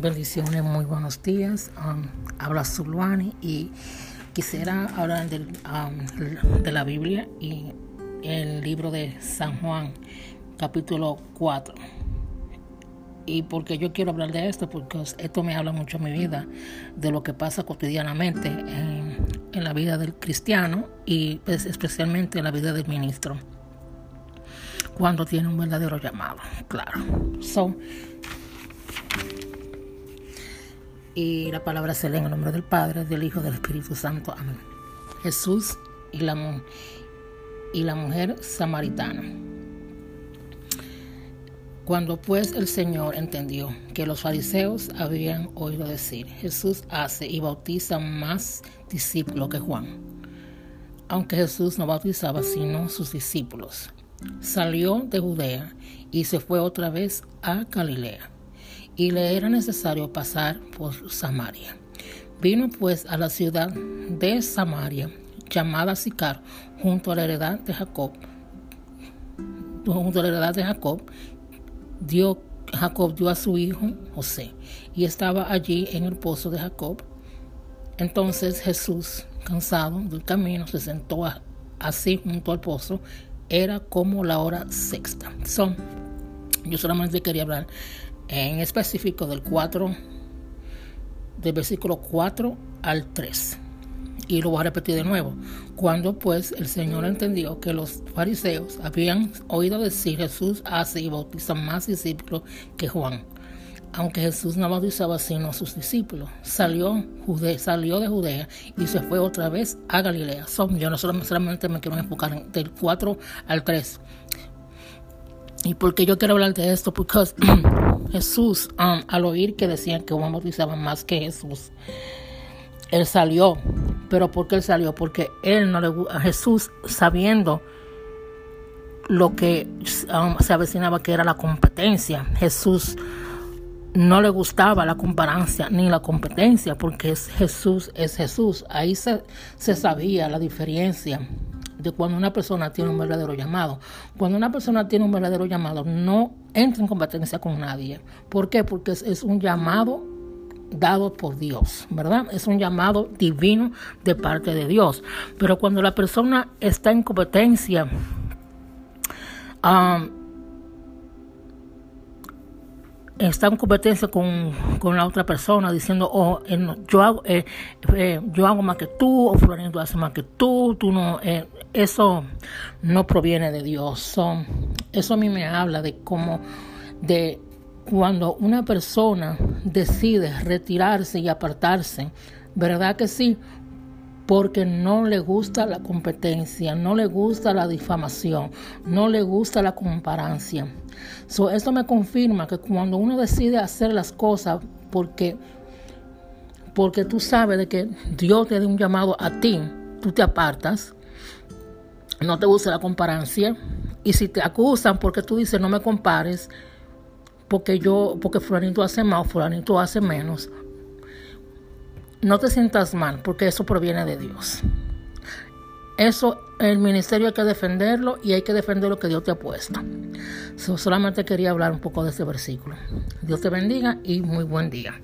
Bendiciones, muy buenos días. Um, habla Zulwani y quisiera hablar um, de la Biblia y el libro de San Juan, capítulo 4. Y porque yo quiero hablar de esto, porque esto me habla mucho en mi vida, de lo que pasa cotidianamente en, la vida del cristiano y pues, especialmente en la vida del ministro cuando tiene un verdadero llamado, claro. So, y la palabra se lee en el nombre del Padre, del Hijo, del Espíritu Santo. Amén. Jesús y la, y la mujer samaritana. Cuando pues el Señor entendió que los fariseos habían oído decir, Jesús hace y bautiza más discípulos que Juan, aunque Jesús no bautizaba sino sus discípulos salió de Judea y se fue otra vez a Galilea, y le era necesario pasar por Samaria. Vino pues a la ciudad de Samaria, llamada Sicar, junto a la heredad de Jacob. Junto a la heredad de Jacob, dio, Jacob dio a su hijo José, y estaba allí en el pozo de Jacob. Entonces Jesús, cansado del camino, se sentó así junto al pozo era como la hora sexta. Son, yo solamente quería hablar en específico del 4, del versículo 4 al 3. Y lo voy a repetir de nuevo. Cuando pues el Señor entendió que los fariseos habían oído decir Jesús hace y bautiza más discípulos que Juan aunque Jesús no bautizaba sino a sus discípulos, salió, salió de Judea y se fue otra vez a Galilea. Son, yo no solamente me quiero enfocar del 4 al 3. ¿Y por qué yo quiero hablar de esto? Porque Jesús, um, al oír que decían que Juan bautizaba más que Jesús, él salió. ¿Pero por qué él salió? Porque él no le a Jesús sabiendo lo que um, se avecinaba que era la competencia. Jesús no le gustaba la comparancia ni la competencia, porque es Jesús es Jesús. Ahí se, se sabía la diferencia de cuando una persona tiene un verdadero llamado. Cuando una persona tiene un verdadero llamado, no entra en competencia con nadie. ¿Por qué? Porque es, un llamado dado por Dios, ¿verdad? Es un llamado divino de parte de Dios. Pero cuando la persona está en competencia, um, está en competencia con, la otra persona diciendo, oh, eh, yo, hago, eh, eh, yo hago más que tú, o Florencio hace más que tú, tú no, eso no proviene de Dios. eso a mí me habla de cómo, de cuando una persona decide retirarse y apartarse, ¿verdad que sí? Porque no le gusta la competencia, no le gusta la difamación, no le gusta la comparancia. So, esto me confirma que cuando uno decide hacer las cosas porque, porque tú sabes de que Dios te da un llamado a ti, tú te apartas, no te gusta la comparancia, y si te acusan porque tú dices no me compares, porque yo, porque fulanito hace más o fulanito hace menos, no te sientas mal, porque eso proviene de Dios. Eso, el ministerio hay que defenderlo y hay que defender lo que Dios te ha puesto. solamente quería hablar un poco de este versículo. Dios te bendiga y muy buen día.